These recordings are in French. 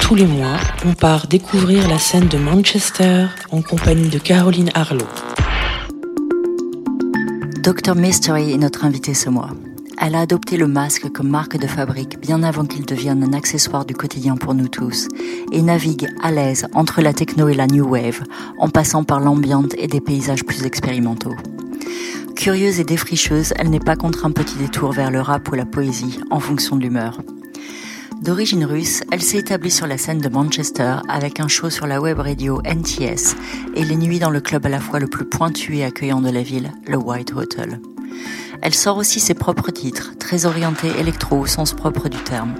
Tous les mois, on part découvrir la scène de Manchester en compagnie de Caroline Harlow. Dr Mystery est notre invitée ce mois. Elle a adopté le masque comme marque de fabrique bien avant qu'il devienne un accessoire du quotidien pour nous tous et navigue à l'aise entre la techno et la new wave en passant par l'ambiance et des paysages plus expérimentaux. Curieuse et défricheuse, elle n'est pas contre un petit détour vers le rap ou la poésie en fonction de l'humeur. D'origine russe, elle s'est établie sur la scène de Manchester avec un show sur la web radio NTS et les nuits dans le club à la fois le plus pointu et accueillant de la ville, le White Hotel. Elle sort aussi ses propres titres, très orientés électro au sens propre du terme.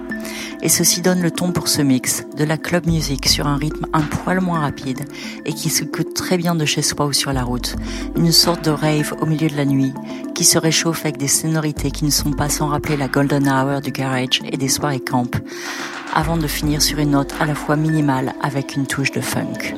Et ceci donne le ton pour ce mix, de la club music sur un rythme un poil moins rapide et qui s'écoute très bien de chez soi ou sur la route. Une sorte de rave au milieu de la nuit qui se réchauffe avec des sonorités qui ne sont pas sans rappeler la golden hour du garage et des soirées camp, avant de finir sur une note à la fois minimale avec une touche de funk.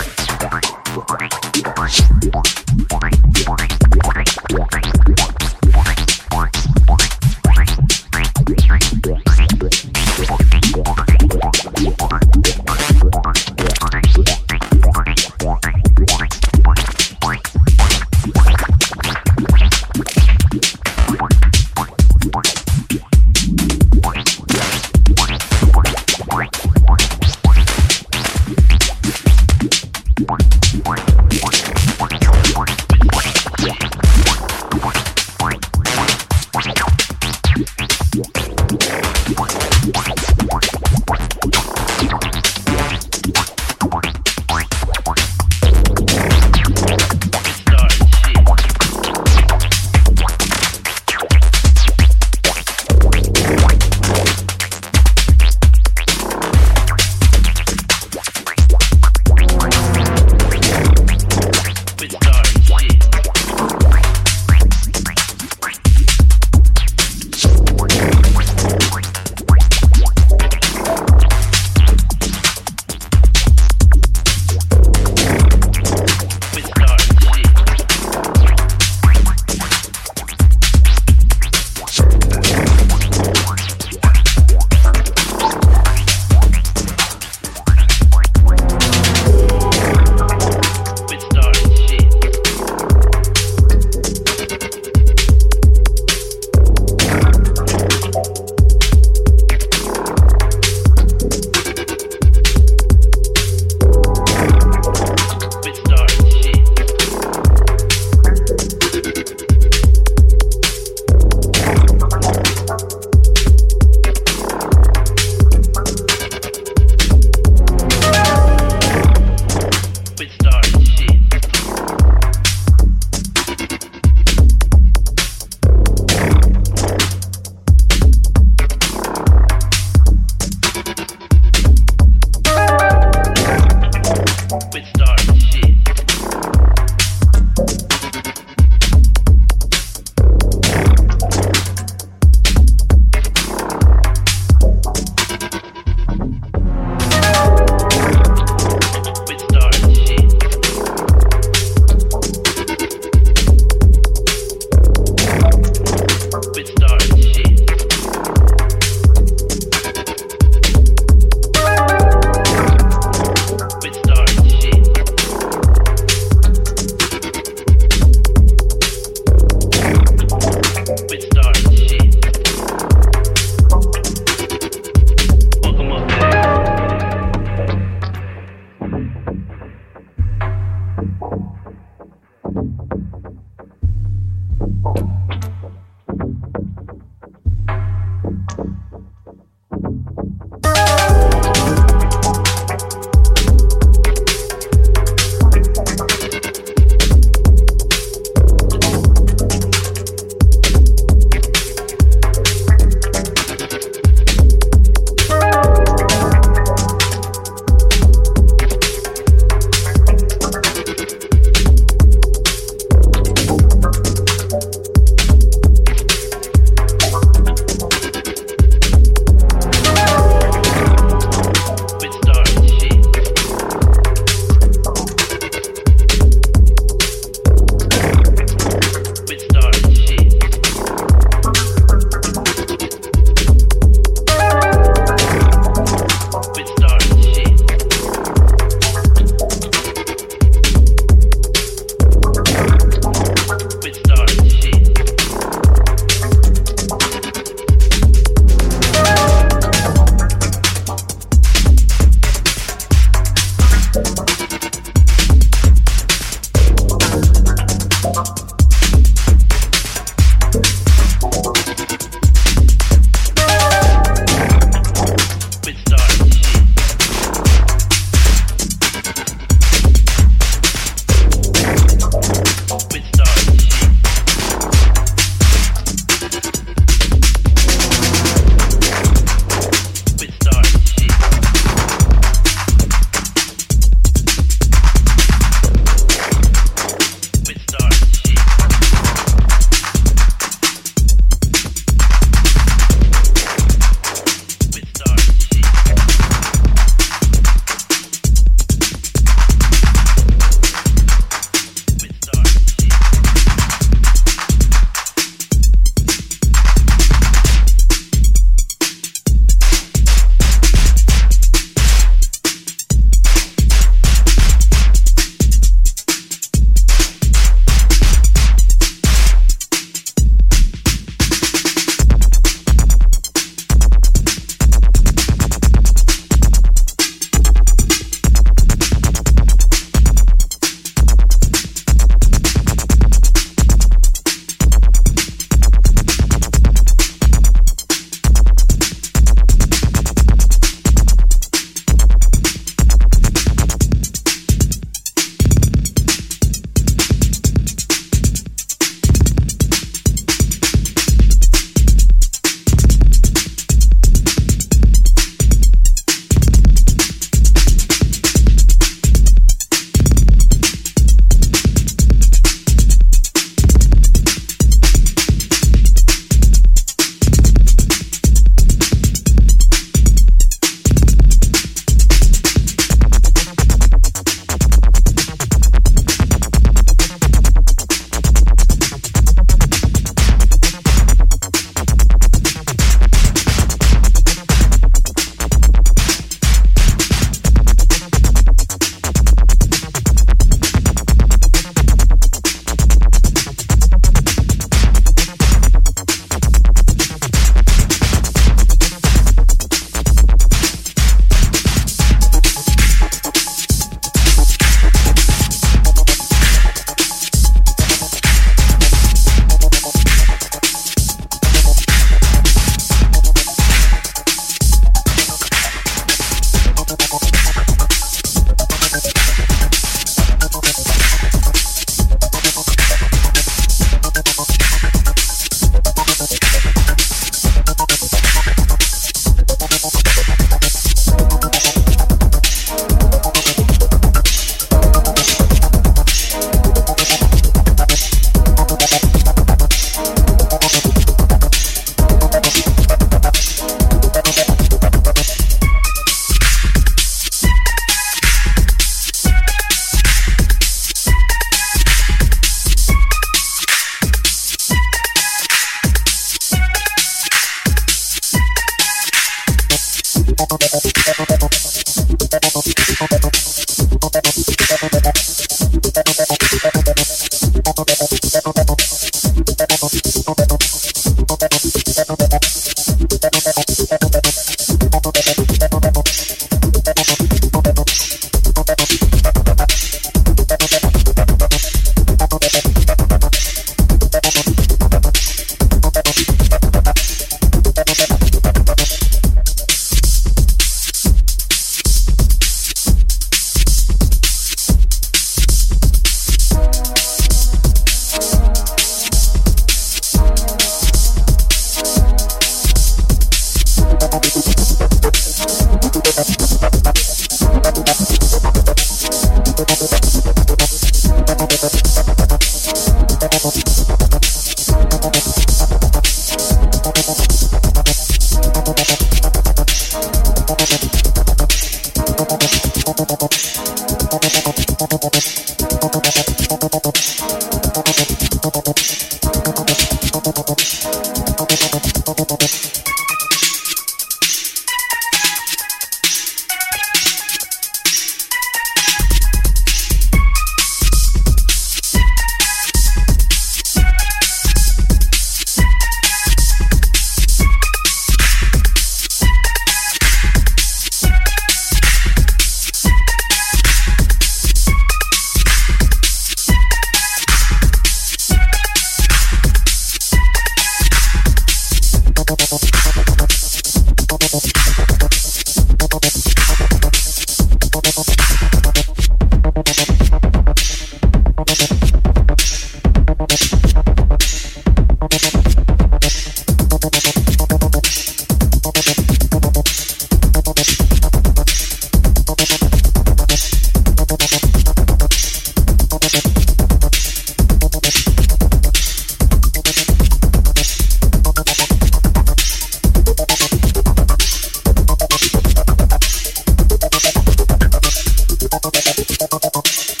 どどどどどどど。